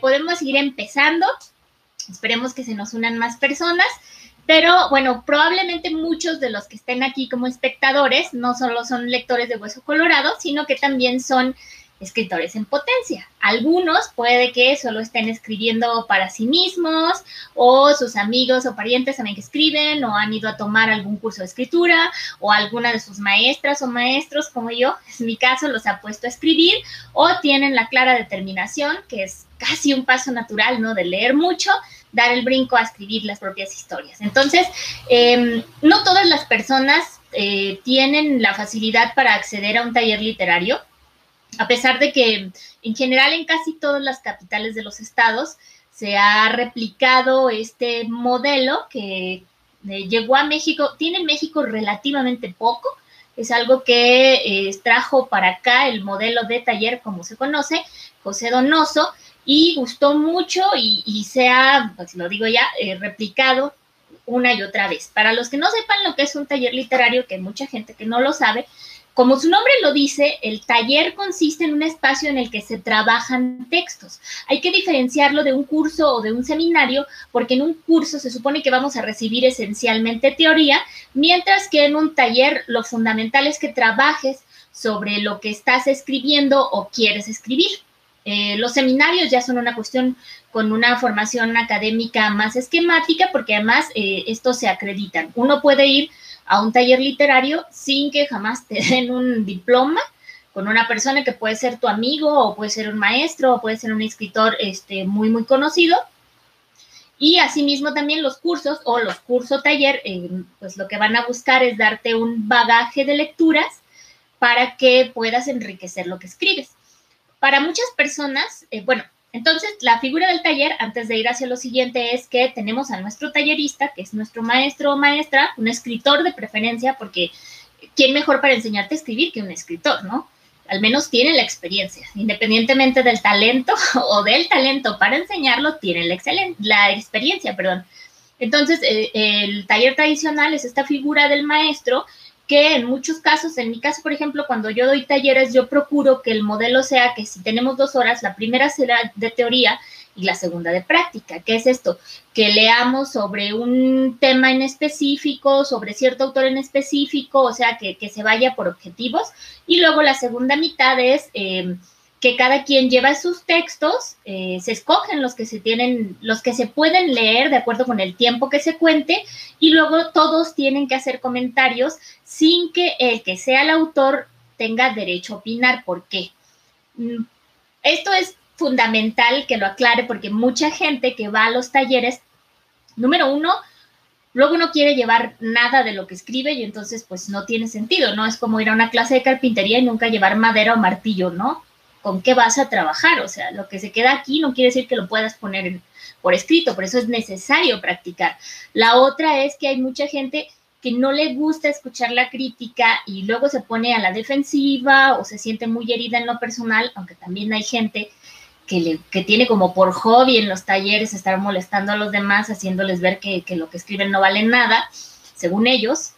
podemos ir empezando. Esperemos que se nos unan más personas. Pero bueno, probablemente muchos de los que estén aquí como espectadores no solo son lectores de Hueso Colorado, sino que también son escritores en potencia. Algunos puede que solo estén escribiendo para sí mismos o sus amigos o parientes saben que escriben o han ido a tomar algún curso de escritura o alguna de sus maestras o maestros como yo, en mi caso, los ha puesto a escribir o tienen la clara determinación, que es casi un paso natural, ¿no? De leer mucho, dar el brinco a escribir las propias historias. Entonces, em, no todas las personas eh, tienen la facilidad para acceder a un taller literario a pesar de que en general en casi todas las capitales de los estados se ha replicado este modelo que eh, llegó a México, tiene México relativamente poco, es algo que eh, trajo para acá el modelo de taller como se conoce, José Donoso, y gustó mucho y, se ha, pues lo digo ya, eh, replicado una y otra vez. Para los que no sepan lo que es un taller literario, que mucha gente que no lo sabe, como su nombre lo dice, el taller consiste en un espacio en el que se trabajan textos. Hay que diferenciarlo de un curso o de un seminario, porque en un curso se supone que vamos a recibir esencialmente teoría, mientras que en un taller lo fundamental es que trabajes sobre lo que estás escribiendo o quieres escribir. Eh, los seminarios ya son una cuestión con una formación académica más esquemática, porque además eh, estos se acreditan. Uno puede ir a un taller literario sin que jamás te den un diploma con una persona que puede ser tu amigo o puede ser un maestro o puede ser un escritor este, muy, muy conocido. Y asimismo también los cursos o los cursos taller, eh, pues lo que van a buscar es darte un bagaje de lecturas para que puedas enriquecer lo que escribes. Para muchas personas, eh, bueno, entonces, la figura del taller, antes de ir hacia lo siguiente, es que tenemos a nuestro tallerista, que es nuestro maestro o maestra, un escritor de preferencia, porque ¿quién mejor para enseñarte a escribir que un escritor, no? Al menos tiene la experiencia, independientemente del talento o del talento para enseñarlo, tiene la, la experiencia, perdón. Entonces, eh, el taller tradicional es esta figura del maestro que en muchos casos, en mi caso, por ejemplo, cuando yo doy talleres, yo procuro que el modelo sea que si tenemos dos horas, la primera será de teoría y la segunda de práctica. ¿Qué es esto? Que leamos sobre un tema en específico, sobre cierto autor en específico, o sea, que, se vaya por objetivos. Y luego la segunda mitad es... Eh, que cada quien lleva sus textos, eh, se escogen los que se tienen, los que se pueden leer de acuerdo con el tiempo que se cuente, y luego todos tienen que hacer comentarios sin que el que sea el autor tenga derecho a opinar. ¿Por qué? Mm, esto es fundamental que lo aclare porque mucha gente que va a los talleres, número uno, luego no quiere llevar nada de lo que escribe y entonces pues no tiene sentido, ¿no? Es como ir a una clase de carpintería y nunca llevar madera o martillo, ¿no? Con qué vas a trabajar. O sea, lo que se queda aquí no quiere decir que lo puedas poner por escrito, por eso es necesario practicar. La otra es que hay mucha gente que no le gusta escuchar la crítica y luego se pone a la defensiva o se siente muy herida en lo personal, aunque también hay gente que, le, que tiene como por hobby en los talleres estar molestando a los demás, haciéndoles ver que, que lo que escriben no vale nada, según ellos,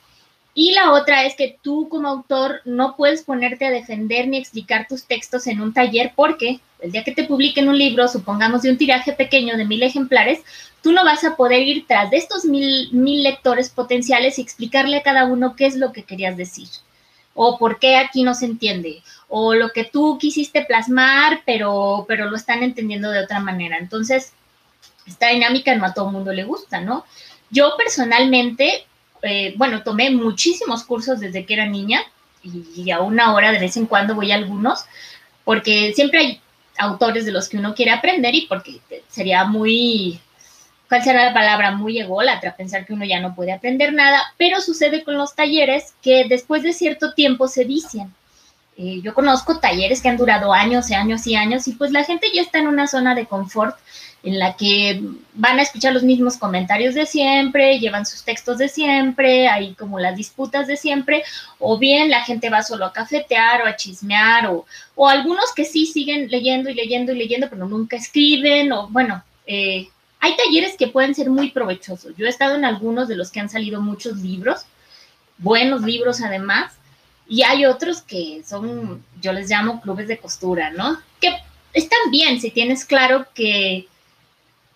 y la otra es que tú como autor no puedes ponerte a defender ni explicar tus textos en un taller porque el día que te publiquen un libro, supongamos de un tiraje pequeño de mil ejemplares, tú no vas a poder ir tras de estos mil, mil lectores potenciales y explicarle a cada uno qué es lo que querías decir o por qué aquí no se entiende, o lo que tú quisiste plasmar, pero, pero lo están entendiendo de otra manera. Entonces, esta dinámica no a todo el mundo le gusta, ¿no? Yo personalmente eh, bueno, tomé muchísimos cursos desde que era niña y, aún ahora de vez en cuando voy a algunos, porque siempre hay autores de los que uno quiere aprender y porque sería muy, ¿cuál será la palabra? Muy ególatra pensar que uno ya no puede aprender nada, pero sucede con los talleres que después de cierto tiempo se vician. Eh, yo conozco talleres que han durado años y años y años y pues la gente ya está en una zona de confort en la que van a escuchar los mismos comentarios de siempre, llevan sus textos de siempre, hay como las disputas de siempre, o bien la gente va solo a cafetear o a chismear, o, o algunos que sí siguen leyendo y leyendo y leyendo, pero nunca escriben, o bueno, eh, hay talleres que pueden ser muy provechosos. Yo he estado en algunos de los que han salido muchos libros, buenos libros además, y hay otros que son, yo les llamo clubes de costura, ¿no? Que están bien si tienes claro que,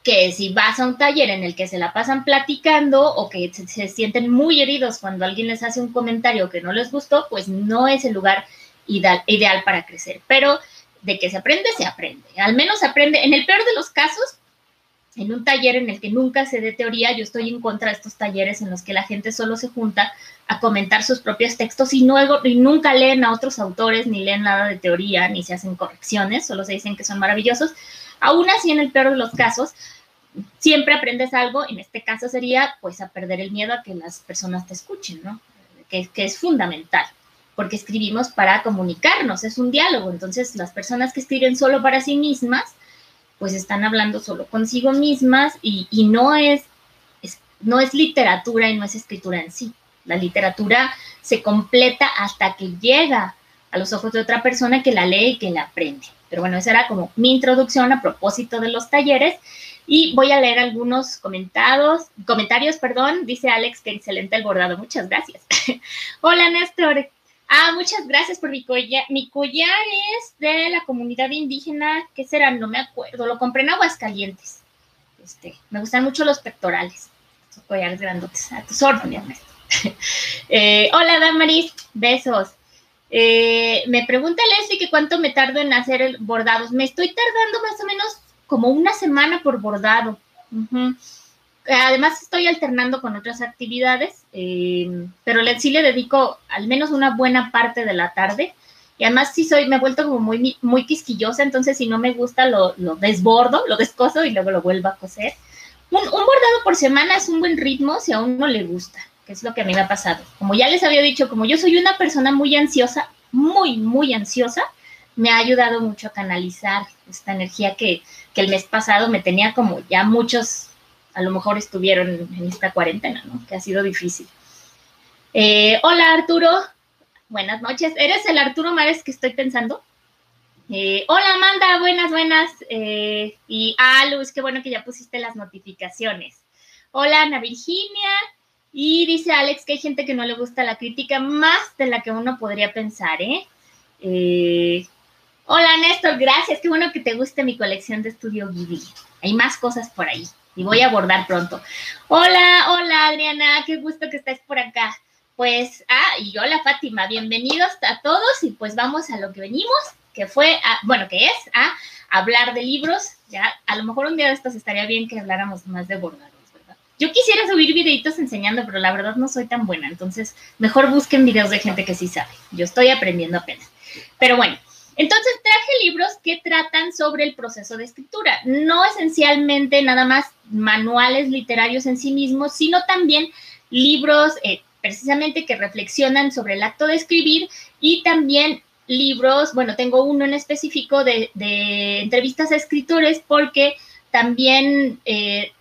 que si vas a un taller en el que se la pasan platicando o que se, sienten muy heridos cuando alguien les hace un comentario que no les gustó, pues no es el lugar ideal, ideal para crecer. Pero de que se aprende, se aprende. Al menos aprende, en el peor de los casos, en un taller en el que nunca se dé teoría, yo estoy en contra de estos talleres en los que la gente solo se junta a comentar sus propios textos y, y nunca leen a otros autores, ni leen nada de teoría, ni se hacen correcciones, solo se dicen que son maravillosos. Aún así, en el peor de los casos, siempre aprendes algo, en este caso sería pues a perder el miedo a que las personas te escuchen, ¿no? Que, es fundamental, porque escribimos para comunicarnos, es un diálogo, entonces las personas que escriben solo para sí mismas, pues están hablando solo consigo mismas y, no, es, no es literatura y no es escritura en sí. La literatura se completa hasta que llega a los ojos de otra persona que la lee y que la aprende. Pero bueno, esa era como mi introducción a propósito de los talleres. Y voy a leer algunos comentados, comentarios, perdón. Dice Alex que excelente el bordado. Muchas gracias. Hola, Néstor. Ah, muchas gracias por mi collar. Mi collar es de la comunidad indígena, ¿qué será? No me acuerdo. Lo compré en Aguascalientes. Este, me gustan mucho los pectorales. Son collares grandotes. A tus órdenes, eh, hola, Damaris. Besos. Eh, me pregunta Leslie que cuánto me tardo en hacer el bordados. Me estoy tardando más o menos como una semana por bordado. Además estoy alternando con otras actividades, eh, pero sí le dedico al menos una buena parte de la tarde. Y además sí soy, me he vuelto como muy, quisquillosa, entonces si no me gusta lo, desbordo, lo descoso y luego lo vuelvo a coser. Un, un, bordado por semana es un buen ritmo si a uno le gusta, que es lo que a mí me ha pasado. Como ya les había dicho, como yo soy una persona muy ansiosa, muy, muy ansiosa, me ha ayudado mucho a canalizar esta energía que, que el mes pasado me tenía como ya muchos a lo mejor estuvieron en esta cuarentena, ¿no? Que ha sido difícil. Eh, hola Arturo, buenas noches. ¿Eres el Arturo Mares que estoy pensando? Eh, hola Amanda, buenas, buenas. Eh, y ah, Luz, qué bueno que ya pusiste las notificaciones. Hola Ana Virginia. Y dice Alex que hay gente que no le gusta la crítica más de la que uno podría pensar, ¿eh? hola Néstor, gracias. Qué bueno que te guste mi colección de estudio Ghibli. Hay más cosas por ahí y voy a abordar pronto. Hola, hola Adriana, qué gusto que estés por acá. Pues, ah, y hola Fátima, bienvenidos a todos y pues vamos a lo que venimos, que fue, bueno, que es a hablar de libros. Ya, a lo mejor un día de estos estaría bien que habláramos más de ¿verdad? Yo quisiera subir videitos enseñando, pero la verdad no soy tan buena, entonces mejor busquen videos de gente que sí sabe. Yo estoy aprendiendo apenas. Pero bueno, entonces traje libros que tratan sobre el proceso de escritura, no esencialmente nada más manuales literarios en sí mismos, sino también libros eh, precisamente que reflexionan sobre el acto de escribir y también libros, bueno, tengo uno en específico de, entrevistas a escritores porque también eh,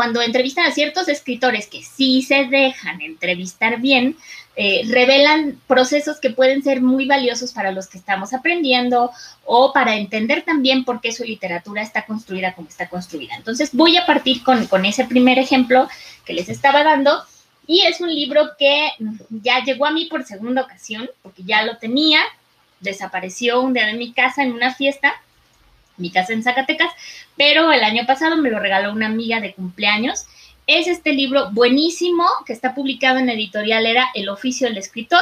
cuando entrevistan a ciertos escritores que sí se dejan entrevistar bien, eh, revelan procesos que pueden ser muy valiosos para los que estamos aprendiendo o para entender también por qué su literatura está construida como está construida. Entonces voy a partir con, con ese primer ejemplo que les estaba dando y es un libro que ya llegó a mí por segunda ocasión porque ya lo tenía, desapareció un día de mi casa en una fiesta mi casa en Zacatecas, pero el año pasado me lo regaló una amiga de cumpleaños es este libro buenísimo que está publicado en editorial era El oficio del escritor.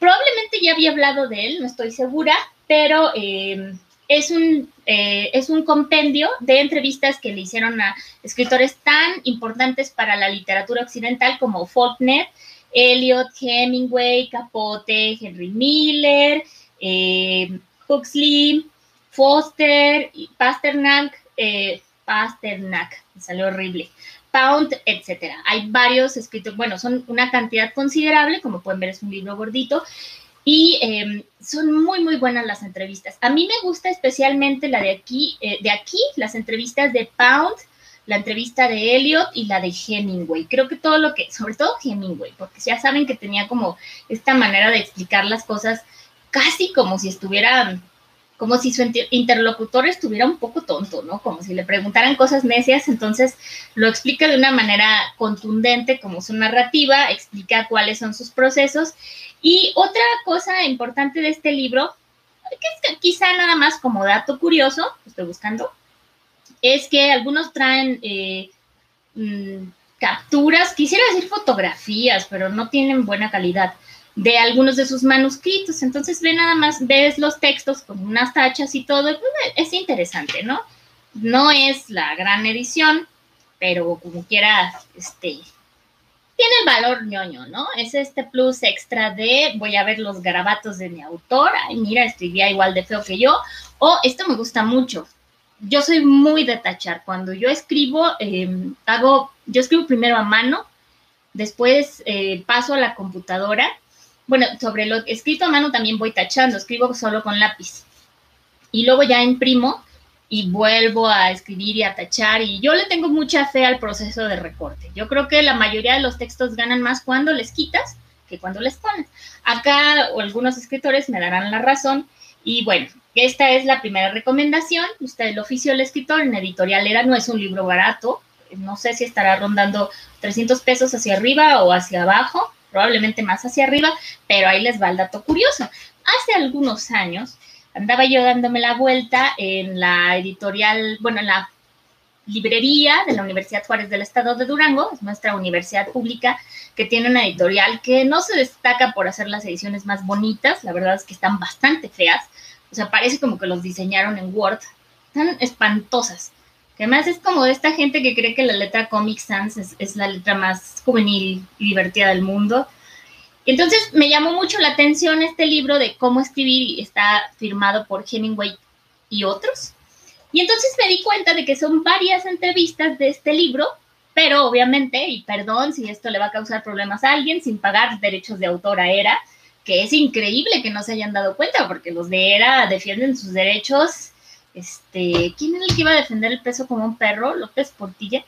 Probablemente ya había hablado de él, no estoy segura, pero eh, es, un, eh, es un compendio de entrevistas que le hicieron a escritores tan importantes para la literatura occidental como Faulkner, Eliot, Hemingway, Capote, Henry Miller, eh, Huxley, Foster, Pasternak, Pasternak, me salió horrible. Pound, etcétera. Hay varios escritos, bueno, son una cantidad considerable, como pueden ver es un libro gordito, y em, son muy, muy buenas las entrevistas. A mí me gusta especialmente la de aquí, eh, de aquí, las entrevistas de Pound, la entrevista de Elliot y la de Hemingway. Creo que todo lo que, sobre todo Hemingway, porque ya saben que tenía como esta manera de explicar las cosas casi como si estuvieran como si su interlocutor estuviera un poco tonto, ¿no? Como si le preguntaran cosas necias, entonces lo explica de una manera contundente como su narrativa, explica cuáles son sus procesos. Y otra cosa importante de este libro, que es quizá nada más como dato curioso, estoy buscando, es que algunos traen eh, mm, capturas, quisiera decir fotografías, pero no tienen buena calidad de algunos de sus manuscritos. Entonces ve nada más, ves los textos con unas tachas y todo. Pues, es interesante, ¿no? No es la gran edición, pero como quiera, este, tiene el valor ñoño, ¿no? Es este plus extra de voy a ver los garabatos de mi autor. Ay, mira, escribía igual de feo que yo. O esto me gusta mucho. Yo soy muy de tachar. Cuando yo escribo, em, hago, yo escribo primero a mano, después eh, paso a la computadora bueno, sobre lo escrito a mano también voy tachando, escribo solo con lápiz. Y luego ya imprimo y vuelvo a escribir y a tachar. Y yo le tengo mucha fe al proceso de recorte. Yo creo que la mayoría de los textos ganan más cuando les quitas que cuando les pones. Acá o algunos escritores me darán la razón. Y bueno, esta es la primera recomendación. Usted, el oficio del escritor en editorial era, no es un libro barato. No sé si estará rondando 300 pesos hacia arriba o hacia abajo probablemente más hacia arriba, pero ahí les va el dato curioso. Hace algunos años andaba yo dándome la vuelta en la editorial, bueno, en la librería de la Universidad Juárez del Estado de Durango, es nuestra universidad pública que tiene una editorial que no se destaca por hacer las ediciones más bonitas, la verdad es que están bastante feas, o sea, parece como que los diseñaron en Word, están espantosas. Que es como de esta gente que cree que la letra Comic Sans es, la letra más juvenil y divertida del mundo. entonces me llamó mucho la atención este libro de cómo escribir y está firmado por Hemingway y otros. Y entonces me di cuenta de que son varias entrevistas de este libro, pero obviamente, y perdón si esto le va a causar problemas a alguien, sin pagar derechos de autor a ERA, que es increíble que no se hayan dado cuenta, porque los de ERA defienden sus derechos este, ¿quién era el que iba a defender el peso como un perro? López Portilla.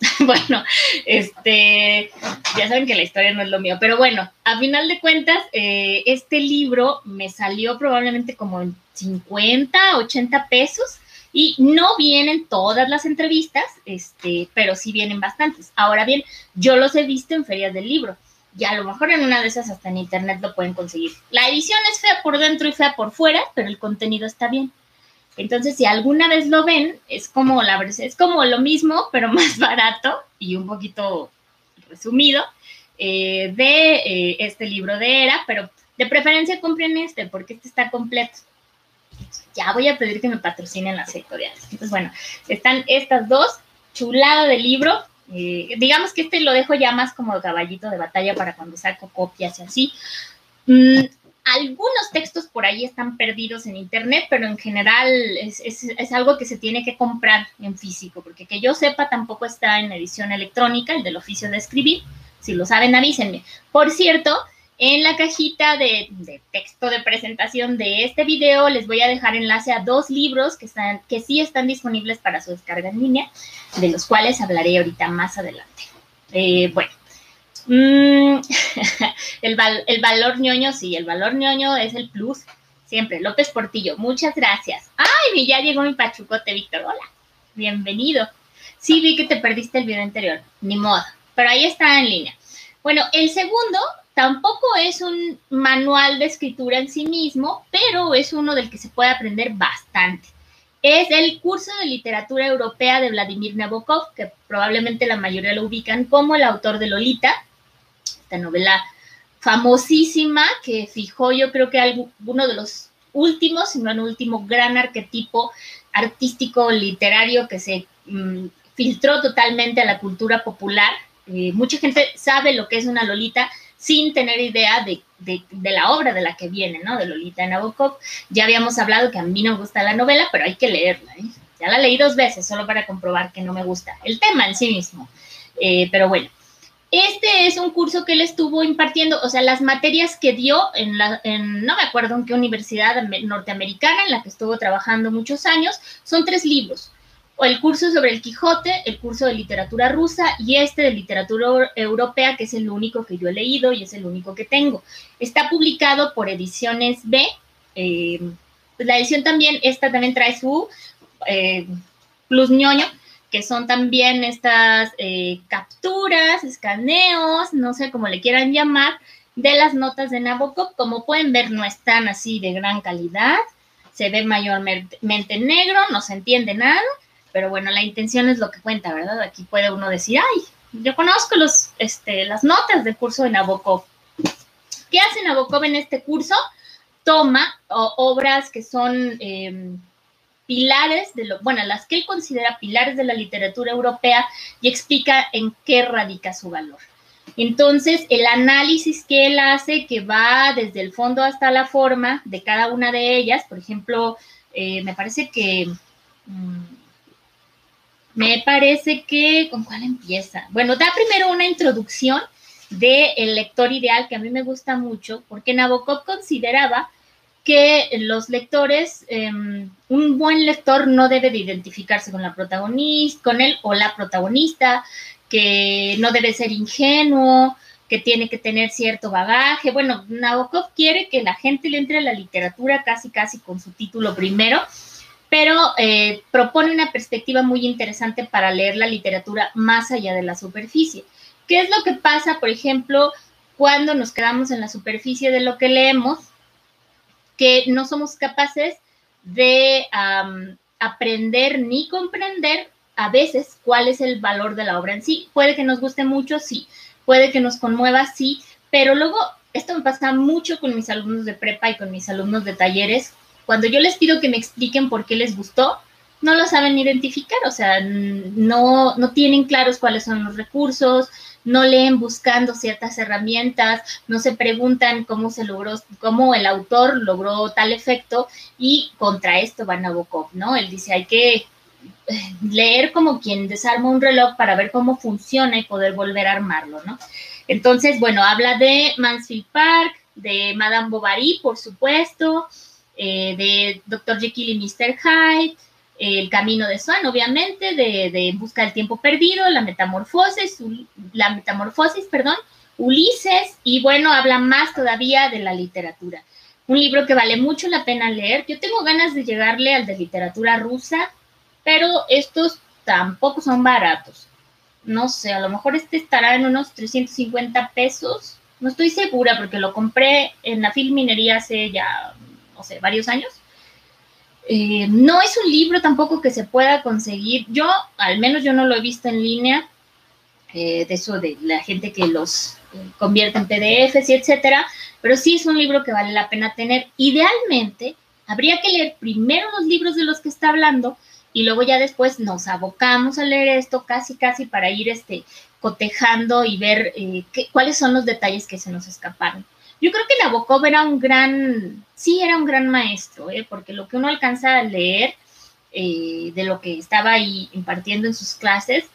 bueno, este, ya saben que la historia no es lo mío, pero bueno, a final de cuentas, eh, este libro me salió probablemente como en 50, 80 pesos y no vienen todas las entrevistas, este, pero sí vienen bastantes. Ahora bien, yo los he visto en ferias del libro y a lo mejor en una de esas hasta en internet lo pueden conseguir. La edición es fea por dentro y fea por fuera, pero el contenido está bien. Entonces, si alguna vez lo ven, es como la es como lo mismo, pero más barato y un poquito resumido eh, de eh, este libro de Era, pero de preferencia compren este porque este está completo. Ya voy a pedir que me patrocinen las editoriales. Entonces, bueno, están estas dos, chulada de libro. Eh, digamos que este lo dejo ya más como caballito de batalla para cuando saco copias y así. Mm, algunos textos por ahí están perdidos en internet, pero en general es, algo que se tiene que comprar en físico, porque que yo sepa tampoco está en edición electrónica, el del oficio de escribir. Si lo saben, avísenme. Por cierto, en la cajita de, texto de presentación de este video les voy a dejar enlace a dos libros que, están, que sí están disponibles para su descarga en línea, de los cuales hablaré ahorita más adelante. Eh, bueno, Mm, el, valor ñoño, sí, el valor ñoño es el plus. Siempre. López Portillo, muchas gracias. Ay, ya llegó mi pachucote, Víctor. Hola, bienvenido. Sí, vi que te perdiste el video anterior. Ni modo. Pero ahí está en línea. Bueno, el segundo tampoco es un manual de escritura en sí mismo, pero es uno del que se puede aprender bastante. Es el curso de literatura europea de Vladimir Nabokov, que probablemente la mayoría lo ubican como el autor de Lolita, esta novela famosísima que fijó yo creo que uno de los últimos, si no el último gran arquetipo artístico literario que se mm, filtró totalmente a la cultura popular. Eh, mucha gente sabe lo que es una Lolita sin tener idea de, la obra de la que viene, ¿no? De Lolita Nabokov. Ya habíamos hablado que a mí no me gusta la novela, pero hay que leerla. ¿eh? Ya la leí dos veces solo para comprobar que no me gusta el tema en sí mismo. Eh, pero bueno, este es un curso que él estuvo impartiendo, o sea, las materias que dio en la, no me acuerdo en qué universidad norteamericana en la que estuvo trabajando muchos años, son tres libros. O el curso sobre el Quijote, el curso de literatura rusa y este de literatura europea, que es el único que yo he leído y es el único que tengo. Está publicado por Ediciones B. Eh, la edición también, esta también trae su eh, plus ñoño, que son también estas eh, capturas, escaneos, no sé cómo le quieran llamar, de las notas de Nabokov. Como pueden ver, no están así de gran calidad. se ve mayormente negro, no se entiende nada, pero bueno, la intención es lo que cuenta, ¿verdad? Aquí puede uno decir, ay, yo conozco los, este, las notas del curso de Nabokov. ¿Qué hace Nabokov en este curso? Toma obras que son em, pilares de lo, bueno, las que él considera pilares de la literatura europea y explica en qué radica su valor. Entonces, el análisis que él hace, que va desde el fondo hasta la forma de cada una de ellas, por ejemplo, eh, me parece que... Mm, me parece que, ¿con cuál empieza? Bueno, da primero una introducción del el lector ideal que a mí me gusta mucho, porque Nabokov consideraba que los lectores, em, un buen lector no debe de identificarse con la protagonista, con él o la protagonista, que no debe ser ingenuo, que tiene que tener cierto bagaje. Bueno, Nabokov quiere que la gente le entre a la literatura casi, casi con su título primero pero eh, propone una perspectiva muy interesante para leer la literatura más allá de la superficie. ¿Qué es lo que pasa, por ejemplo, cuando nos quedamos en la superficie de lo que leemos? Que no somos capaces de aprender ni comprender a veces cuál es el valor de la obra en sí. Puede que nos guste mucho, sí. Puede que nos conmueva, sí. Pero luego, esto me pasa mucho con mis alumnos de prepa y con mis alumnos de talleres, cuando yo les pido que me expliquen por qué les gustó, no lo saben identificar, o sea, no, no tienen claros cuáles son los recursos, no leen buscando ciertas herramientas, no se preguntan cómo se logró, cómo el autor logró tal efecto y contra esto va Nabokov, ¿no? Él dice, hay que eh, leer como quien desarma un reloj para ver cómo funciona y poder volver a armarlo, ¿no? Entonces, bueno, habla de Mansfield Park, de Madame Bovary, por supuesto, eh, de Dr. Jekyll y Mr. Hyde, El Camino de Swan, obviamente, de, de Busca del Tiempo Perdido, La Metamorfosis, la Metamorfosis, perdón, Ulises, y bueno, habla más todavía de la literatura. Un libro que vale mucho la pena leer. Yo tengo ganas de llegarle al de literatura rusa, pero estos tampoco son baratos. No sé, a lo mejor este estará en unos 350 pesos. No estoy segura porque lo compré en la filminería hace ya no sé, varios años. Eh, no es un libro tampoco que se pueda conseguir. Yo, al menos yo no lo he visto en línea, eh, de eso de la gente que los eh, convierte en PDFs y etcétera, pero sí es un libro que vale la pena tener. Idealmente, habría que leer primero los libros de los que está hablando y luego ya después nos abocamos a leer esto casi, casi para ir este, cotejando y ver cuáles son los detalles que se nos escaparon. Yo creo que Nabokov era un gran, sí era un gran maestro, ¿eh? porque lo que uno alcanza a leer eh, de lo que estaba ahí impartiendo en sus clases,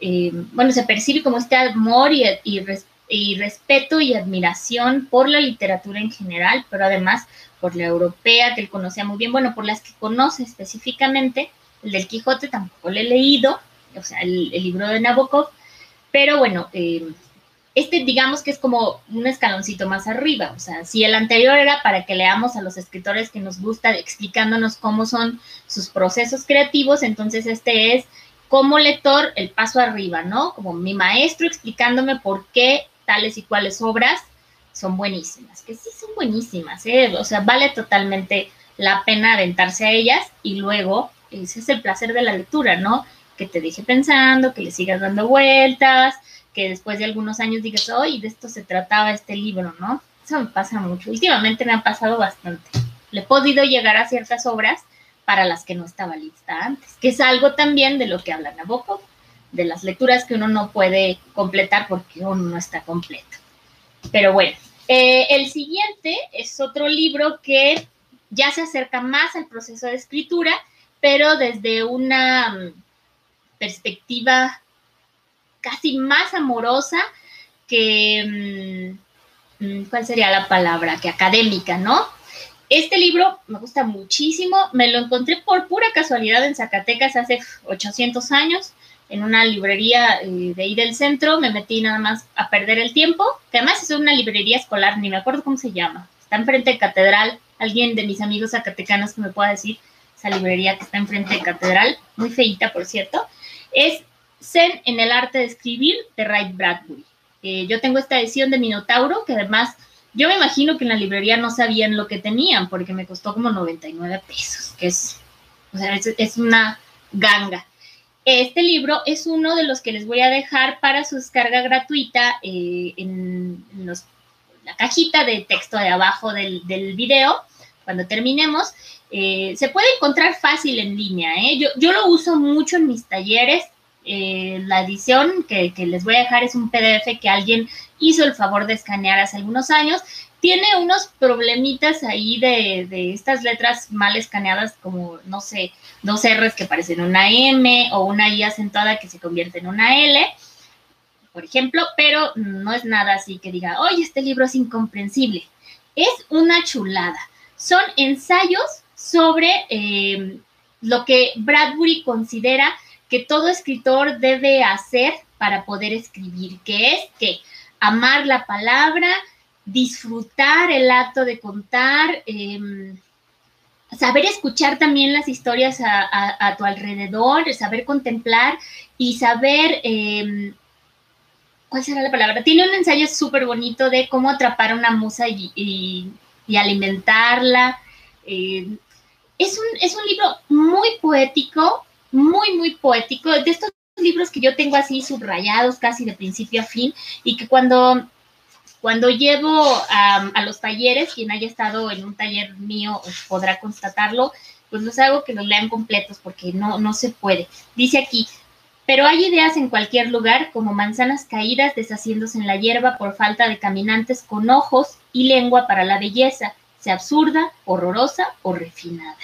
eh, bueno, se percibe como este amor y, y, respeto y admiración por la literatura en general, pero además por la europea que él conocía muy bien, bueno, por las que conoce específicamente, el del Quijote tampoco lo he leído, o sea, el, el libro de Nabokov, pero bueno, eh, este digamos que es como un escaloncito más arriba, o sea, si el anterior era para que leamos a los escritores que nos gusta explicándonos cómo son sus procesos creativos, entonces este es como lector el paso arriba, ¿no? Como mi maestro explicándome por qué tales y cuales obras son buenísimas, que sí son buenísimas, ¿eh? o sea, vale totalmente la pena aventarse a ellas y luego ese es el placer de la lectura, ¿no? Que te deje pensando, que le sigas dando vueltas, que después de algunos años digas, hoy de esto se trataba este libro, ¿no? Eso me pasa mucho. Últimamente me ha pasado bastante. Le he podido llegar a ciertas obras para las que no estaba lista antes, que es algo también de lo que habla Nabokov, de las lecturas que uno no puede completar porque uno no está completo. Pero bueno, eh, el siguiente es otro libro que ya se acerca más al proceso de escritura, pero desde una mm, perspectiva casi más amorosa que, mm, mm, ¿cuál sería la palabra? Que académica, ¿no? Este libro me gusta muchísimo, me lo encontré por pura casualidad en Zacatecas hace 800 años, en una librería eh, de ahí del centro, me metí nada más a perder el tiempo, que además es una librería escolar, ni me acuerdo cómo se llama, está enfrente de Catedral, alguien de mis amigos zacatecanos que me pueda decir esa librería que está enfrente de Catedral, muy feita por cierto, es Zen en el arte de escribir de Ray Bradbury. Eh, yo tengo esta edición de Minotauro, que además Yo me imagino que en la librería no sabían lo que tenían porque me costó como 99 pesos, que es, o sea, es, una ganga. Este libro es uno de los que les voy a dejar para su descarga gratuita eh, en, la cajita de texto de abajo del, video cuando terminemos. Eh, se puede encontrar fácil en línea. Yo, yo, lo uso mucho en mis talleres. Eh, la edición que, les voy a dejar es un PDF que alguien hizo el favor de escanear hace algunos años. Tiene unos problemitas ahí de, de estas letras mal escaneadas, como, no sé, dos R's que parecen una M o una I acentuada que se convierte en una L, por ejemplo, pero no es nada así que diga, oye, este libro es incomprensible. Es una chulada. Son ensayos sobre eh, lo que Bradbury considera que todo escritor debe hacer para poder escribir, que es que amar la palabra, disfrutar el acto de contar, em, saber escuchar también las historias a, tu alrededor, saber contemplar y saber, em, ¿cuál será la palabra? Tiene un ensayo súper bonito de cómo atrapar a una musa y, alimentarla. Eh, es un, es un libro muy poético, muy, muy poético, de estos libros que yo tengo así subrayados casi de principio a fin y que cuando, cuando llevo a, los talleres, quien haya estado en un taller mío podrá constatarlo, pues los hago que los lean completos porque no, no se puede. Dice aquí, pero hay ideas en cualquier lugar como manzanas caídas deshaciéndose en la hierba por falta de caminantes con ojos y lengua para la belleza sea absurda, horrorosa o refinada.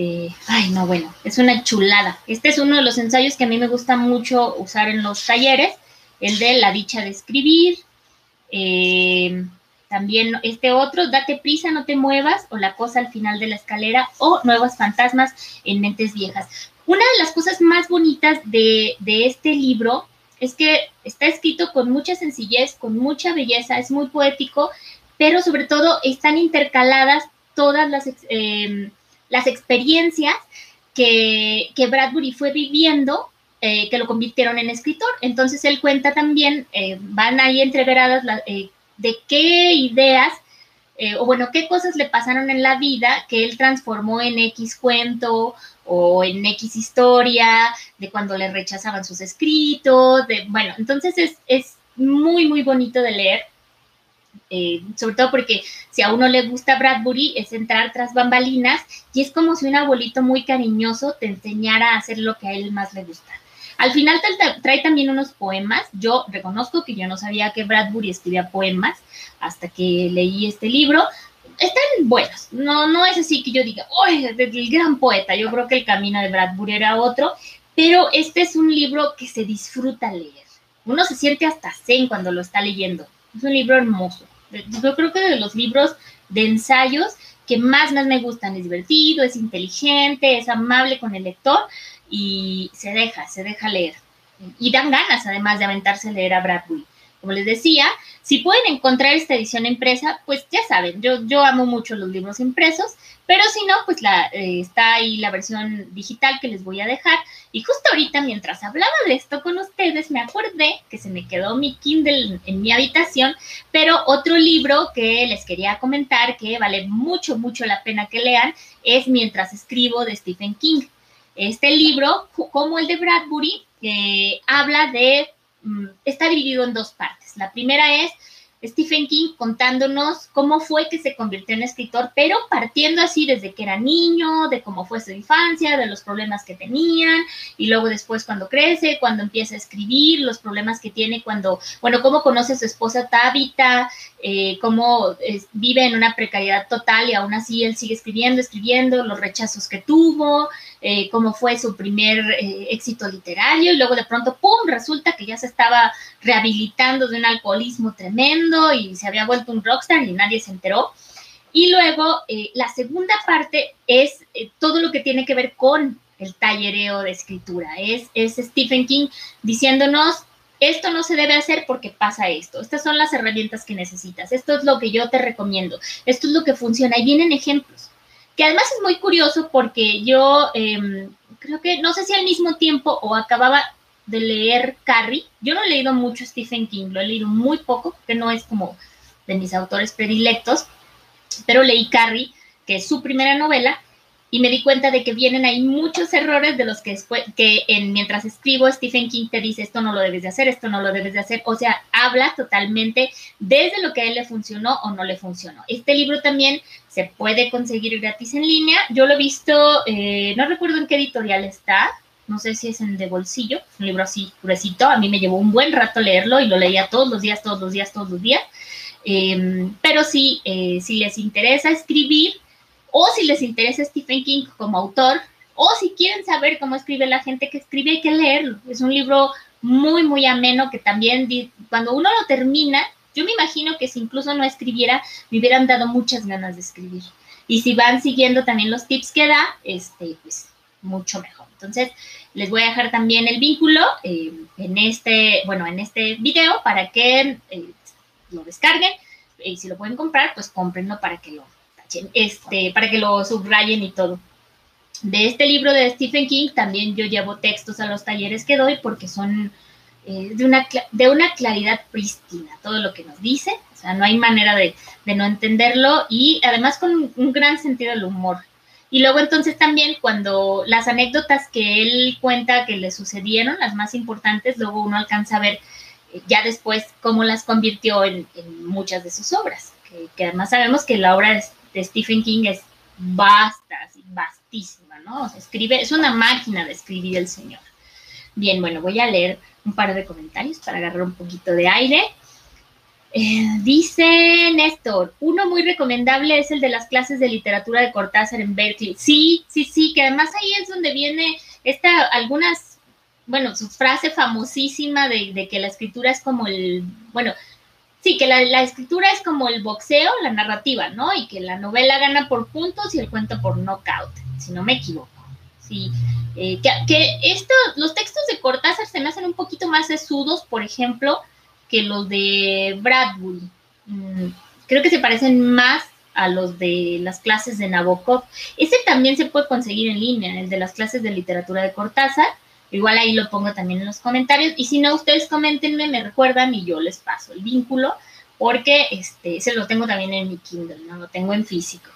Eh, ay, no, bueno, es una chulada. Este es uno de los ensayos que a mí me gusta mucho usar en los talleres, el de la dicha de escribir. Eh, también este otro, date prisa, no te muevas, o la cosa al final de la escalera, o nuevos fantasmas en mentes viejas. Una de las cosas más bonitas de, este libro es que está escrito con mucha sencillez, con mucha belleza, es muy poético pero sobre todo están intercaladas todas las, em, las experiencias que, Bradbury fue viviendo eh, que lo convirtieron en escritor. Entonces él cuenta también, eh, van ahí entreveradas eh, de qué ideas o bueno, qué cosas le pasaron en la vida que él transformó en X cuento o en X historia, de cuando le rechazaban sus escritos, de, bueno, entonces es, es muy, muy bonito de leer. Eh, sobre todo porque si a uno le gusta Bradbury es entrar tras bambalinas y es como si un abuelito muy cariñoso te enseñara a hacer lo que a él más le gusta. Al final trae también unos poemas. Yo reconozco que yo no sabía que Bradbury escribía poemas hasta que leí este libro. Están buenos. No, no es así que yo diga, ¡ay, el gran poeta! Yo creo que el camino de Bradbury era otro, pero este es un libro que se disfruta leer. Uno se siente hasta zen cuando lo está leyendo. Es un libro hermoso. Yo creo que de los libros de ensayos que más, más me gustan. Es divertido, es inteligente, es amable con el lector y se deja, se deja leer. Y dan ganas, además, de aventarse a leer a Bradbury. Como les decía, si pueden encontrar esta edición impresa, pues ya saben, yo, yo amo mucho los libros impresos, pero si no, pues eh, está ahí la versión digital que les voy a dejar. Y justo ahorita, mientras hablaba de esto con ustedes, me acordé que se me quedó mi Kindle en mi habitación, pero otro libro que les quería comentar que vale mucho, mucho la pena que lean es Mientras escribo de Stephen King. Este libro, como el de Bradbury, eh, habla de Mm, está dividido en dos partes. La primera es Stephen King contándonos cómo fue que se convirtió en escritor, pero partiendo así desde que era niño, de cómo fue su infancia, de los problemas que tenían, y luego después cuando crece, cuando empieza a escribir, los problemas que tiene cuando, bueno, cómo conoce a su esposa Tabitha, eh, cómo vive en una precariedad total y aún así él sigue escribiendo, escribiendo, los rechazos que tuvo, eh, cómo fue su primer eh, éxito literario y luego de pronto, ¡pum!, resulta que ya se estaba rehabilitando de un alcoholismo tremendo y se había vuelto un rockstar y nadie se enteró. Y luego eh, la segunda parte es todo lo que tiene que ver con el tallereo de escritura. Es, es Stephen King diciéndonos, esto no se debe hacer porque pasa esto. Estas son las herramientas que necesitas. Esto es lo que yo te recomiendo. Esto es lo que funciona. Y vienen ejemplos que además es muy curioso porque yo em, creo que, no sé si al mismo tiempo o acababa de leer Carrie, yo no he leído mucho Stephen King, lo he leído muy poco, que no es como de mis autores predilectos, pero leí Carrie, que es su primera novela, y me di cuenta de que vienen ahí muchos errores de los que que en, mientras escribo Stephen King te dice esto no lo debes de hacer, esto no lo debes de hacer, o sea, habla totalmente desde lo que a él le funcionó o no le funcionó. Este libro también se puede conseguir gratis en línea, yo lo he visto, eh, no recuerdo en qué editorial está, no sé si es en de bolsillo, un libro así gruesito, a mí me llevó un buen rato leerlo y lo leía todos los días, todos los días, todos los días, em, pero sí, eh, si les interesa escribir, o si les interesa Stephen King como autor, o si quieren saber cómo escribe la gente que escribe, hay que leerlo. Es un libro muy, muy ameno que también cuando uno lo termina, yo me imagino que si incluso no escribiera, me hubieran dado muchas ganas de escribir. Y si van siguiendo también los tips que da, este, pues mucho mejor. Entonces, les voy a dejar también el vínculo eh, en este, bueno, en este video para que eh, lo descarguen. Y si lo pueden comprar, pues cómprenlo para que lo este, para que lo subrayen y todo. De este libro de Stephen King también yo llevo textos a los talleres que doy porque son eh, de, una, de una claridad prístina, todo lo que nos dice, o sea, no hay manera de, de no entenderlo y además con un gran sentido del humor. Y luego entonces también cuando las anécdotas que él cuenta que le sucedieron, las más importantes, luego uno alcanza a ver eh, ya después cómo las convirtió en, muchas de sus obras, que, que, además sabemos que la obra es, de Stephen King es vasta, vastísima, ¿no? Escribe, es una máquina de escribir el señor. Bien, bueno, voy a leer un par de comentarios para agarrar un poquito de aire. Eh, dice Néstor, uno muy recomendable es el de las clases de literatura de Cortázar en Berkeley. Sí, sí, sí, que además ahí es donde viene esta, algunas, bueno, su frase famosísima de que la escritura es como el, bueno, Sí, que la, escritura es como el boxeo, la narrativa, ¿no? Y que la novela gana por puntos y el cuento por knockout, si no me equivoco. Sí, eh, que, esto, los textos de Cortázar se me hacen un poquito más sesudos, por ejemplo, que los de Bradbury. Mm, creo que se parecen más a los de las clases de Nabokov. Ese también se puede conseguir en línea, el de las clases de literatura de Cortázar. Igual ahí lo pongo también en los comentarios. Y si no, ustedes coméntenme, me recuerdan y yo les paso el vínculo, porque este, ese lo tengo también en mi Kindle, no lo tengo en físico.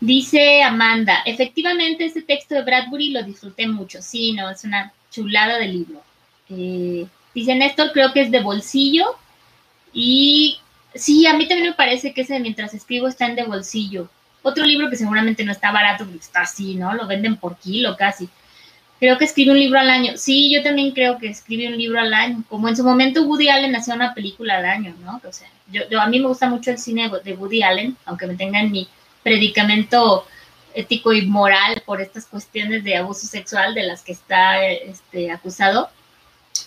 Dice Amanda, efectivamente ese texto de Bradbury lo disfruté mucho. Sí, no, es una chulada de libro. Eh, dice Néstor, creo que es de bolsillo. Y sí, a mí también me parece que ese mientras escribo está en de bolsillo. Otro libro que seguramente no está barato, porque está así, ¿no? Lo venden por kilo casi. Creo que escribe un libro al año. Sí, yo también creo que escribe un libro al año. Como en su momento Woody Allen hacía una película al año, ¿no? O sea, yo, a mí me gusta mucho el cine de Woody Allen, aunque me tengan mi predicamento ético y moral por estas cuestiones de abuso sexual de las que está este, acusado.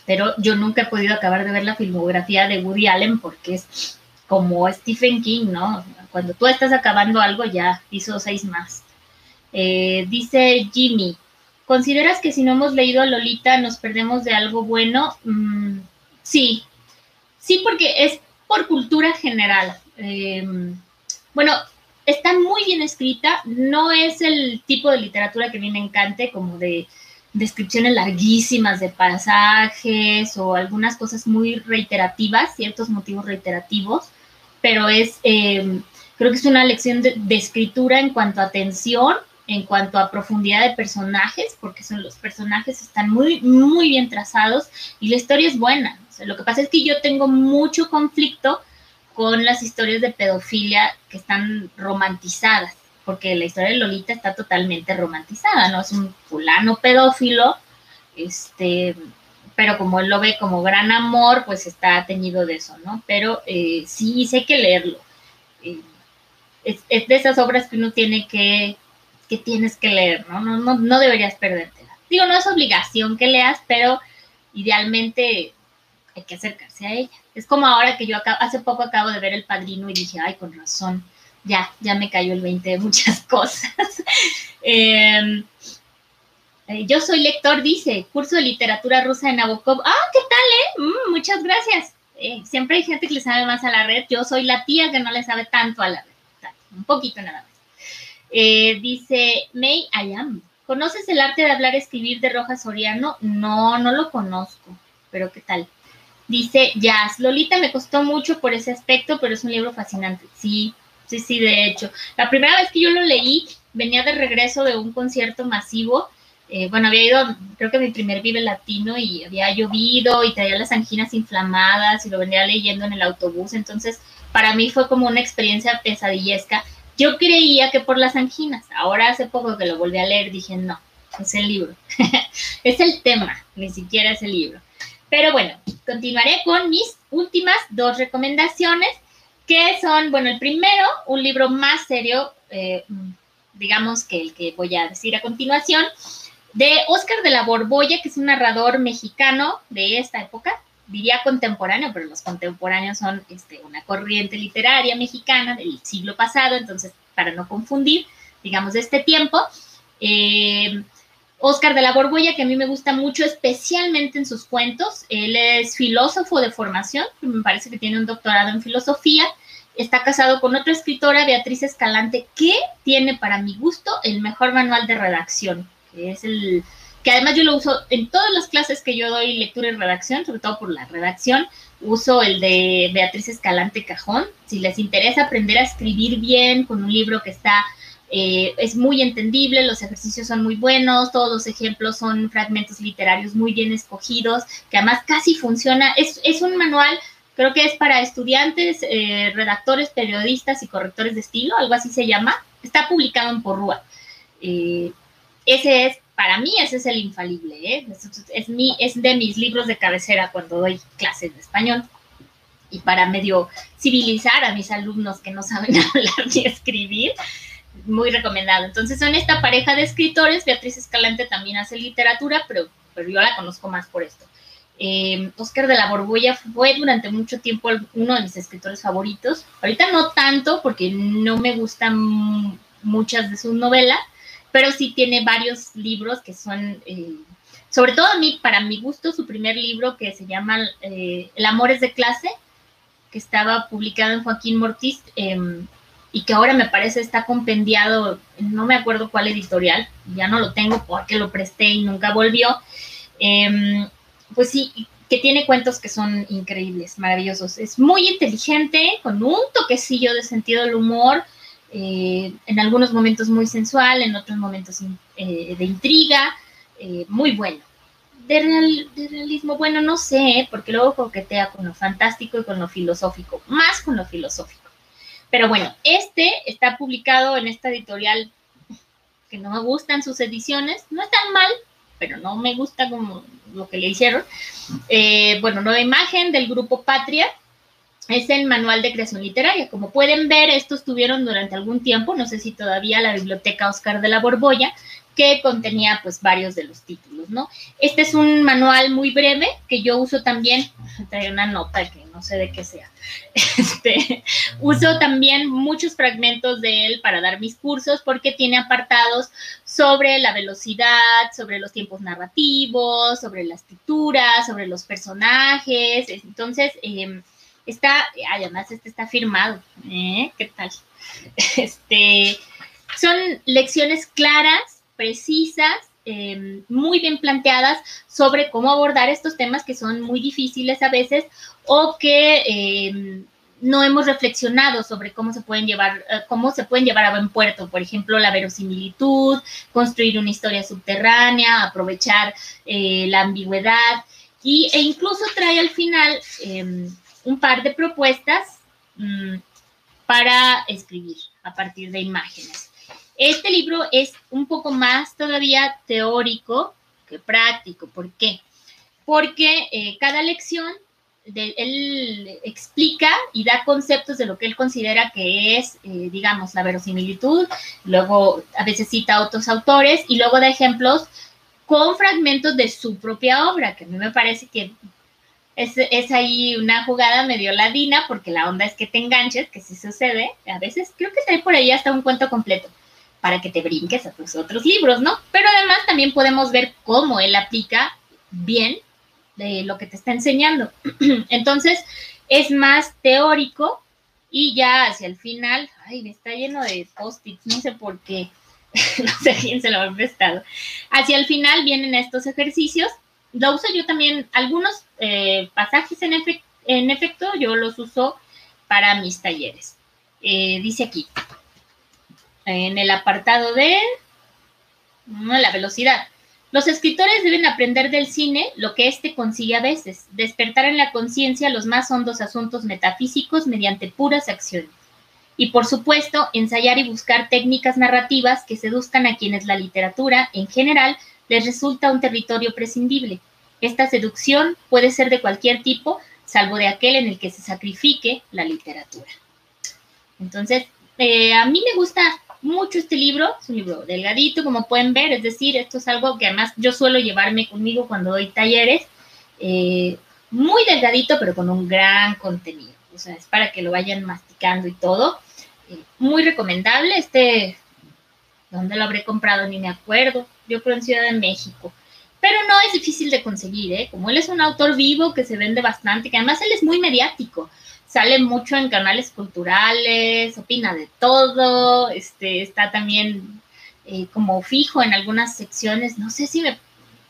Pero yo nunca he podido acabar de ver la filmografía de Woody Allen porque es como Stephen King, ¿no? Cuando tú estás acabando algo ya hizo seis más. Eh, dice Jimmy, ¿Consideras que si no hemos leído a Lolita nos perdemos de algo bueno? Mm, sí, sí, porque es por cultura general. Em, bueno, está muy bien escrita, no es el tipo de literatura que a mí me encante, como de descripciones larguísimas de pasajes o algunas cosas muy reiterativas, ciertos motivos reiterativos, pero es, em, creo que es una lección de escritura en cuanto a atención en cuanto a profundidad de personajes, porque son los personajes están muy, muy bien trazados y la historia es buena. lo que pasa es que yo tengo mucho conflicto con las historias de pedofilia que están romantizadas, porque la historia de Lolita está totalmente romantizada, ¿no? Es un fulano pedófilo, este, pero como él lo ve como gran amor, pues está teñido de eso, ¿no? Pero eh, sí, sí hay que leerlo. Eh, es de esas obras que uno tiene que que tienes que leer, ¿no? No, no, no deberías perdértela. Digo, no es obligación que leas, pero idealmente hay que acercarse a ella. Es como ahora que yo hace poco acabo de ver El Padrino y dije, ay, con razón, ya, ya me cayó el 20 de muchas cosas. Em, eh, yo soy lector, dice, curso de literatura rusa en Nabokov. Ah, ¿qué tal, eh? Mm, muchas gracias. Eh, siempre hay gente que le sabe más a la red. Yo soy la tía que no le sabe tanto a la red. Un poquito nada más. Eh, dice May Ayam. ¿Conoces el arte de hablar escribir de Rojas Soriano? No, no lo conozco, pero ¿qué tal? Dice Jazz, Lolita me costó mucho por ese aspecto, pero es un libro fascinante. Sí, sí, sí, de hecho. La primera vez que yo lo leí, venía de regreso de un concierto masivo. Eh, bueno, había ido, creo que mi primer Vive Latino y había llovido y traía las anginas inflamadas y lo venía leyendo en el autobús. Entonces, para mí fue como una experiencia pesadillesca. Yo creía que por las anginas. Ahora hace poco que lo volví a leer, dije, no, es el libro. es el tema, ni siquiera es el libro. Pero bueno, continuaré con mis últimas dos recomendaciones, que son, bueno, el primero, un libro más serio, eh, digamos que el que voy a decir a continuación, de Oscar de la Borbolla, que es un narrador mexicano de esta época, diría contemporáneo, pero los contemporáneos son este, una corriente literaria mexicana del siglo pasado, entonces, para no confundir, digamos, de este tiempo. Eh, Oscar de la Borbolla, que a mí me gusta mucho, especialmente en sus cuentos. Él es filósofo de formación, me parece que tiene un doctorado en filosofía. Está casado con otra escritora, Beatriz Escalante, que tiene para mi gusto el mejor manual de redacción, que es el que además yo lo uso en todas las clases que yo doy lectura y redacción, sobre todo por la redacción, uso el de Beatriz Escalante Cajón. Si les interesa aprender a escribir bien con un libro que está eh, es muy entendible, los ejercicios son muy buenos, todos los ejemplos son fragmentos literarios muy bien escogidos, que además casi funciona. Es, es un manual, creo que es para estudiantes, eh, redactores, periodistas y correctores de estilo, algo así se llama. Está publicado en Porrúa. Eh, ese es, para mí, ese es el infalible. Es, es, mi, es de mis libros de cabecera cuando doy clases de español y para medio civilizar a mis alumnos que no saben hablar ni escribir muy recomendado. Entonces son esta pareja de escritores, Beatriz Escalante también hace literatura, pero, pero yo la conozco más por esto. Eh, Oscar de la Borbolla fue durante mucho tiempo uno de mis escritores favoritos. Ahorita no tanto porque no me gustan muchas de sus novelas, pero sí tiene varios libros que son, eh, sobre todo a mí, para mi gusto, su primer libro que se llama eh, El amor es de clase, que estaba publicado en Joaquín Mortis, em, y que ahora me parece está compendiado, no me acuerdo cuál editorial, ya no lo tengo porque lo presté y nunca volvió, em, pues sí, que tiene cuentos que son increíbles, maravillosos. Es muy inteligente, con un toquecillo de sentido del humor, eh, en algunos momentos muy sensual, en otros momentos eh, de intriga, eh, muy bueno. De, de, realismo, bueno, no sé, porque luego coquetea con lo fantástico y con lo filosófico, más con lo filosófico. Pero bueno, este está publicado en esta editorial que no me gustan sus ediciones, no es tan mal, pero no me gusta como lo que le hicieron. Eh, bueno, nueva imagen del grupo Patria. Es el manual de creación literaria. Como pueden ver, estos tuvieron durante algún tiempo, no sé si todavía la biblioteca Oscar de la Borbolla, que contenía pues varios de los títulos, ¿no? Este es un manual muy breve que yo uso también, trae una nota que no sé de qué sea. Este, uso también muchos fragmentos de él para dar mis cursos porque tiene apartados sobre la velocidad, sobre los tiempos narrativos, sobre la escritura, sobre los personajes. Entonces, em, está, además este está firmado, ¿eh? ¿Qué tal? Este, son lecciones claras precisas, em, muy bien planteadas sobre cómo abordar estos temas que son muy difíciles a veces o que em, no hemos reflexionado sobre cómo se pueden llevar, eh, cómo se pueden llevar a buen puerto, por ejemplo, la verosimilitud, construir una historia subterránea, aprovechar eh, la ambigüedad y, e incluso trae al final em, un par de propuestas mm, para escribir a partir de imágenes. Este libro es un poco más todavía teórico que práctico. ¿Por qué? Porque eh, cada lección él explica y da conceptos de lo que él considera que es, eh, digamos, la verosimilitud, luego a veces cita a otros autores y luego da ejemplos con fragmentos de su propia obra, que a mí me parece que es, es, ahí una jugada medio ladina, porque la onda es que te enganches, que sí sucede, a veces creo que está por ahí hasta un cuento completo para que te brinques a tus otros libros, ¿no? Pero además también podemos ver cómo él aplica bien lo que te está enseñando. Entonces, es más teórico y ya hacia el final, ay, me está lleno de post-its, no sé por qué, no sé quién se lo ha prestado. Hacia el final vienen estos ejercicios lo uso yo también, algunos eh, pasajes en, efecto, yo los uso para mis talleres. Eh, dice aquí, en el apartado de la velocidad. Los escritores deben aprender del cine lo que éste consigue a veces, despertar en la conciencia los más hondos asuntos metafísicos mediante puras acciones. Y por supuesto, ensayar y buscar técnicas narrativas que seduzcan a quienes la literatura, en general, les resulta un territorio prescindible. Esta seducción puede ser de cualquier tipo, salvo de aquel en el que se sacrifique la literatura. Entonces, eh, a mí me gusta mucho este libro, es un libro delgadito, como pueden ver, es decir, esto es algo que además yo suelo llevarme conmigo cuando doy talleres, eh, muy delgadito, pero con un gran contenido, o sea, es para que lo vayan masticando y todo. Eh, muy recomendable, este, ¿dónde lo habré comprado? Ni me acuerdo, yo creo en Ciudad de México. Pero no es difícil de conseguir, ¿eh? Como él es un autor vivo que se vende bastante, que además él es muy mediático sale mucho en canales culturales, opina de todo, este, está también eh, como fijo en algunas secciones, no sé si me,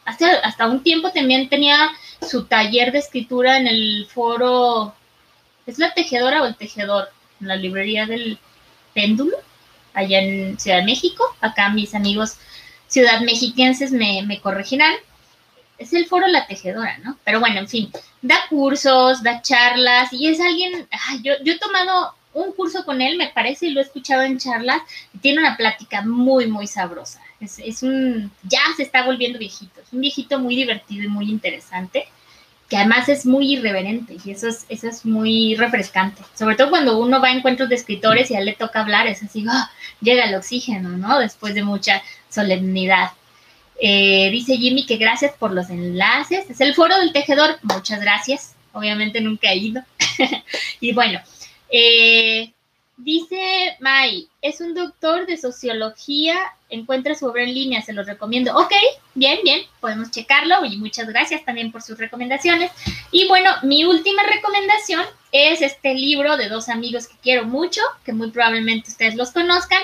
hasta, hasta un tiempo también tenía su taller de escritura en el foro, ¿es la tejedora o el tejedor? En la librería del péndulo, allá en Ciudad de México, acá mis amigos ciudad mexiquenses me, me corregirán, es el foro La Tejedora, ¿no? Pero bueno, en fin, da cursos, da charlas y es alguien, yo, yo he tomado un curso con él, me parece, y lo he escuchado en charlas, tiene una plática muy, muy sabrosa. Es, es, un, ya se está volviendo viejito, es un viejito muy divertido y muy interesante, que además es muy irreverente y eso es, eso es muy refrescante. Sobre todo cuando uno va a encuentros de escritores y a él le toca hablar, es así, ¡ah! llega el oxígeno, ¿no? Después de mucha solemnidad. Eh, dice Jimmy que gracias por los enlaces. Es el foro del tejedor. Muchas gracias. Obviamente nunca he ido. y bueno, eh, dice Mai, es un doctor de sociología. Encuentra su obra en línea, se lo recomiendo. Ok, bien, bien, podemos checarlo. Y muchas gracias también por sus recomendaciones. Y bueno, mi última recomendación es este libro de dos amigos que quiero mucho, que muy probablemente ustedes los conozcan.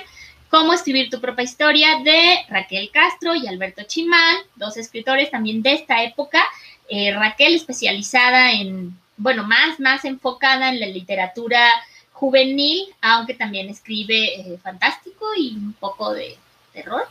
Cómo escribir tu propia historia de Raquel Castro y Alberto Chimán, dos escritores también de esta época. Eh, Raquel especializada en, bueno, más, más enfocada en la literatura juvenil, aunque también escribe eh, fantástico y un poco de terror.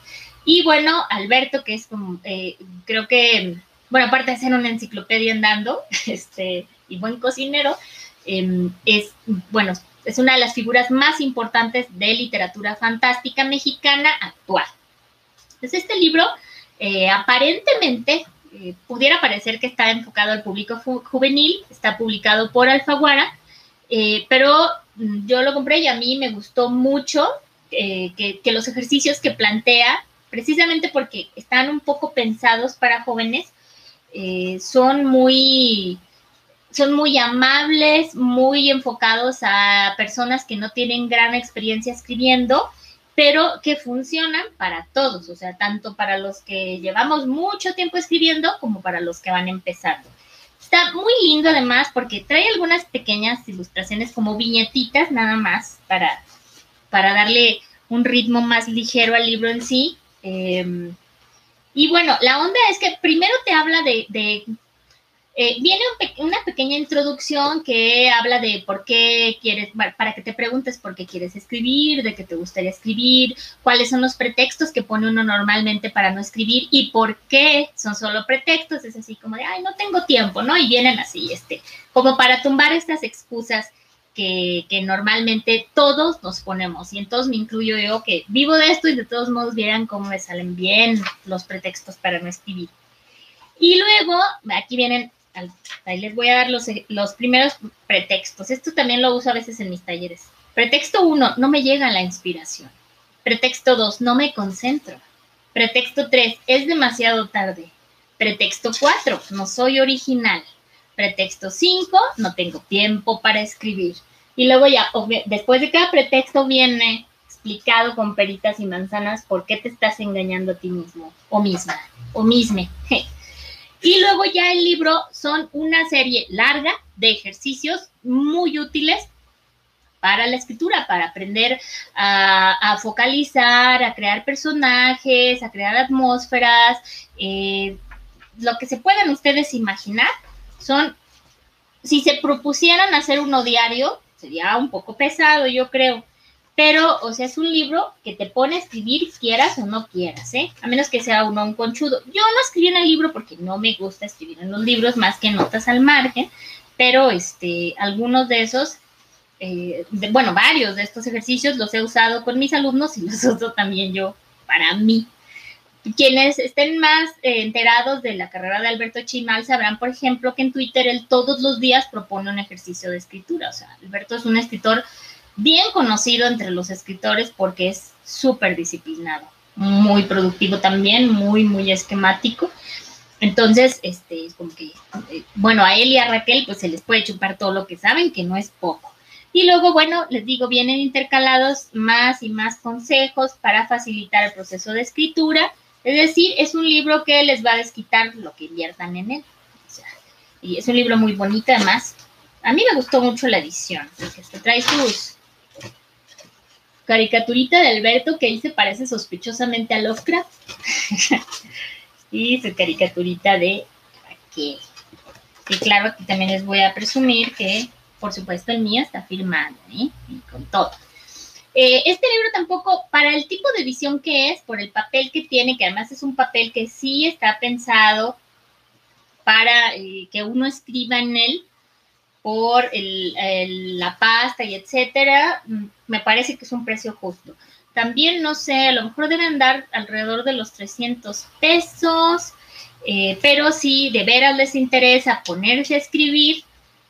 Y bueno, Alberto, que es como, eh, creo que, bueno, aparte de ser una enciclopedia andando, este, y buen cocinero, em, es, bueno, es una de las figuras más importantes de literatura fantástica mexicana actual. Entonces, este libro eh, aparentemente pudiera parecer que está enfocado al público juvenil, está publicado por Alfaguara, pero yo lo compré y a mí me gustó mucho que, que los ejercicios que plantea, precisamente porque están un poco pensados para jóvenes, son muy son muy amables, muy enfocados a personas que no tienen gran experiencia escribiendo, pero que funcionan para todos, o sea, tanto para los que llevamos mucho tiempo escribiendo como para los que van empezando. Está muy lindo además porque trae algunas pequeñas ilustraciones como viñetitas nada más para, para darle un ritmo más ligero al libro en sí. Em, y bueno, la onda es que primero te habla de, de eh, viene una pequeña introducción que habla de por qué quieres, para que te preguntes por qué quieres escribir, de qué te gustaría escribir, cuáles son los pretextos que pone uno normalmente para no escribir y por qué son solo pretextos. Es así como de, ay, no tengo tiempo, ¿no? Y vienen así, este, como para tumbar estas excusas que, que normalmente todos nos ponemos. Y entonces me incluyo yo que vivo de esto y de todos modos vieran cómo me salen bien los pretextos para no escribir. Y luego, aquí vienen Ahí les voy a dar los, los primeros pretextos. Esto también lo uso a veces en mis talleres. Pretexto 1, no me llega la inspiración. Pretexto 2, no me concentro. Pretexto 3, es demasiado tarde. Pretexto 4, no soy original. Pretexto 5, no tengo tiempo para escribir. Y luego ya, después de cada pretexto viene explicado con peritas y manzanas por qué te estás engañando a ti mismo o misma o misme. Y luego ya el libro son una serie larga de ejercicios muy útiles para la escritura, para aprender a, focalizar, a crear personajes, a crear atmósferas, eh, lo que se pueden ustedes imaginar son, si se propusieran hacer uno diario, sería un poco pesado, yo creo. Pero, o sea, es un libro que te pone a escribir quieras o no quieras, ¿eh? A menos que sea uno un conchudo. Yo no escribí en el libro porque no me gusta escribir en los libros más que notas al margen, pero este, algunos de esos, eh, bueno, varios de estos ejercicios los he usado con mis alumnos y los uso también yo para mí. Quienes estén más eh, enterados de la carrera de Alberto Chimal sabrán, por ejemplo, que en Twitter él todos los días propone un ejercicio de escritura. O sea, Alberto es un escritor bien conocido entre los escritores porque es súper disciplinado, muy productivo también, muy, muy esquemático. Entonces, este, es como que, eh, bueno, a él y a Raquel, pues se les puede chupar todo lo que saben, que no es poco. Y luego, bueno, les digo, vienen intercalados más y más consejos para facilitar el proceso de escritura. Es decir, es un libro que les va a desquitar lo que inviertan en él. y es un libro muy bonito, además. A mí me gustó mucho la edición, porque trae sus, caricaturita de Alberto que ahí se parece sospechosamente a Lovecraft. y su caricaturita de Raquel. Y claro, aquí también les voy a presumir que, por supuesto, el mío está firmado, ¿eh? Y con todo. Eh, este libro tampoco, para el tipo de edición que es, por el papel que tiene, que además es un papel que sí está pensado para eh, que uno escriba en él, por la pasta y etcétera, mm, me parece que es un precio justo. También, no sé, a lo mejor deben dar alrededor de los 300 pesos, eh, pero si de veras les interesa ponerse a escribir,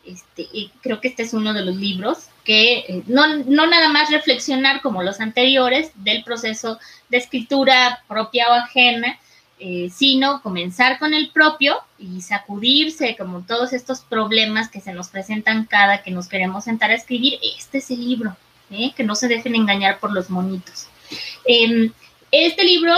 este, creo que este es uno de los libros que eh, no, no nada más reflexionar como los anteriores del proceso de escritura propia o ajena, eh, sino comenzar con el propio y sacudirse como todos estos problemas que se nos presentan cada que nos queremos sentar a escribir. Este es el libro, ¿eh? que no se dejen engañar por los monitos. Em, este libro,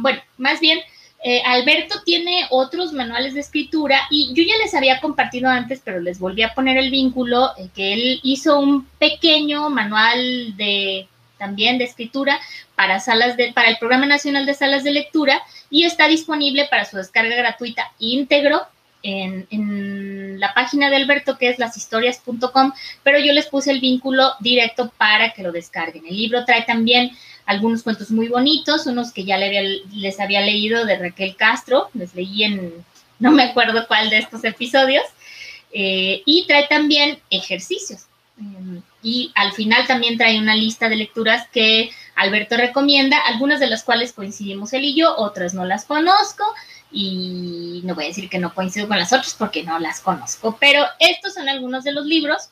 bueno, más bien, eh, Alberto tiene otros manuales de escritura y yo ya les había compartido antes, pero les volví a poner el vínculo, que él hizo un pequeño manual de también de escritura para salas de, para el Programa Nacional de Salas de Lectura y está disponible para su descarga gratuita íntegro en, la página de Alberto, que es lashistorias.com, pero yo les puse el vínculo directo para que lo descarguen. El libro trae también algunos cuentos muy bonitos, unos que ya les había leído de Raquel Castro, les leí en, no me acuerdo cuál de estos episodios, eh, y trae también ejercicios. Em, y al final también trae una lista de lecturas que Alberto recomienda, algunas de las cuales coincidimos él y yo, otras no las conozco y no voy a decir que no coincido con las otras porque no las conozco, pero estos son algunos de los libros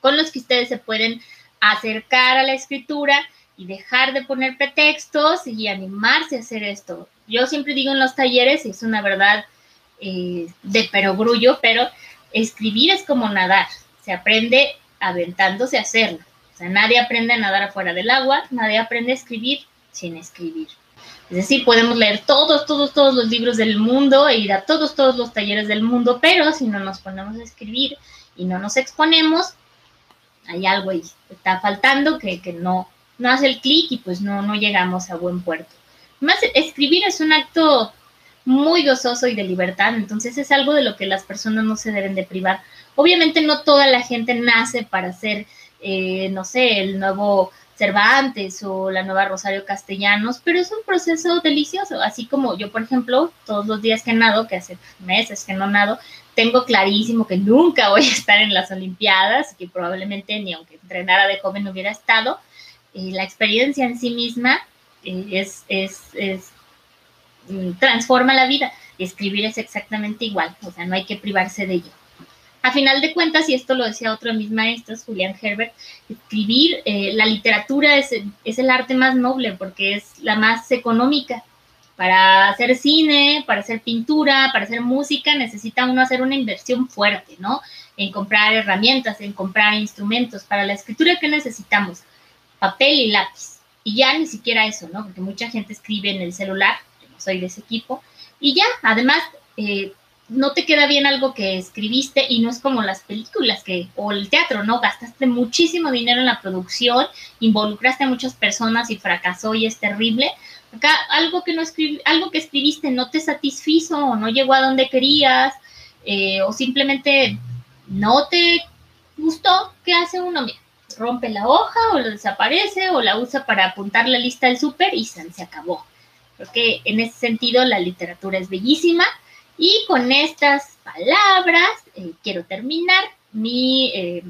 con los que ustedes se pueden acercar a la escritura y dejar de poner pretextos y animarse a hacer esto. Yo siempre digo en los talleres, es una verdad eh, de perogrullo, pero escribir es como nadar, se aprende aventándose a hacerlo. O sea, nadie aprende a nadar afuera del agua, nadie aprende a escribir sin escribir. Es decir, podemos leer todos, todos, todos los libros del mundo e ir a todos, todos los talleres del mundo, pero si no nos ponemos a escribir y no nos exponemos, hay algo ahí, está faltando que, no, no hace el clic y pues no, no llegamos a buen puerto. Más escribir es un acto muy gozoso y de libertad, entonces es algo de lo que las personas no se deben de privar. Obviamente no toda la gente nace para ser, eh, no sé, el nuevo Cervantes o la nueva Rosario Castellanos, pero es un proceso delicioso, así como yo, por ejemplo, todos los días que nado, que hace meses que no nado, tengo clarísimo que nunca voy a estar en las Olimpiadas, que probablemente ni aunque entrenara de joven hubiera estado. Eh, la experiencia en sí misma eh, es, es, es, mm, transforma la vida. Escribir es exactamente igual, o sea, no hay que privarse de ello. A final de cuentas, y esto lo decía otro de mis maestros, Julián Herbert, escribir, eh, la literatura es, el arte más noble porque es la más económica. Para hacer cine, para hacer pintura, para hacer música, necesita uno hacer una inversión fuerte, ¿no? En comprar herramientas, en comprar instrumentos. Para la escritura, ¿qué necesitamos? Papel y lápiz. Y ya ni siquiera eso, ¿no? Porque mucha gente escribe en el celular, soy de ese equipo, y ya, además, eh, no te queda bien algo que escribiste y no es como las películas que o el teatro, ¿no? Gastaste muchísimo dinero en la producción, involucraste a muchas personas y fracasó y es terrible. Acá algo que no escribí, algo que escribiste no te satisfizo o no llegó a donde querías, eh, o simplemente no te gustó, ¿qué hace uno? Mira, rompe la hoja o lo desaparece o la usa para apuntar la lista del súper y se, acabó. Creo que en ese sentido la literatura es bellísima y con estas palabras eh, quiero terminar mi, eh,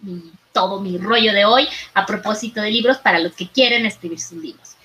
mi, todo mi rollo de hoy a propósito de libros para los que quieren escribir sus libros.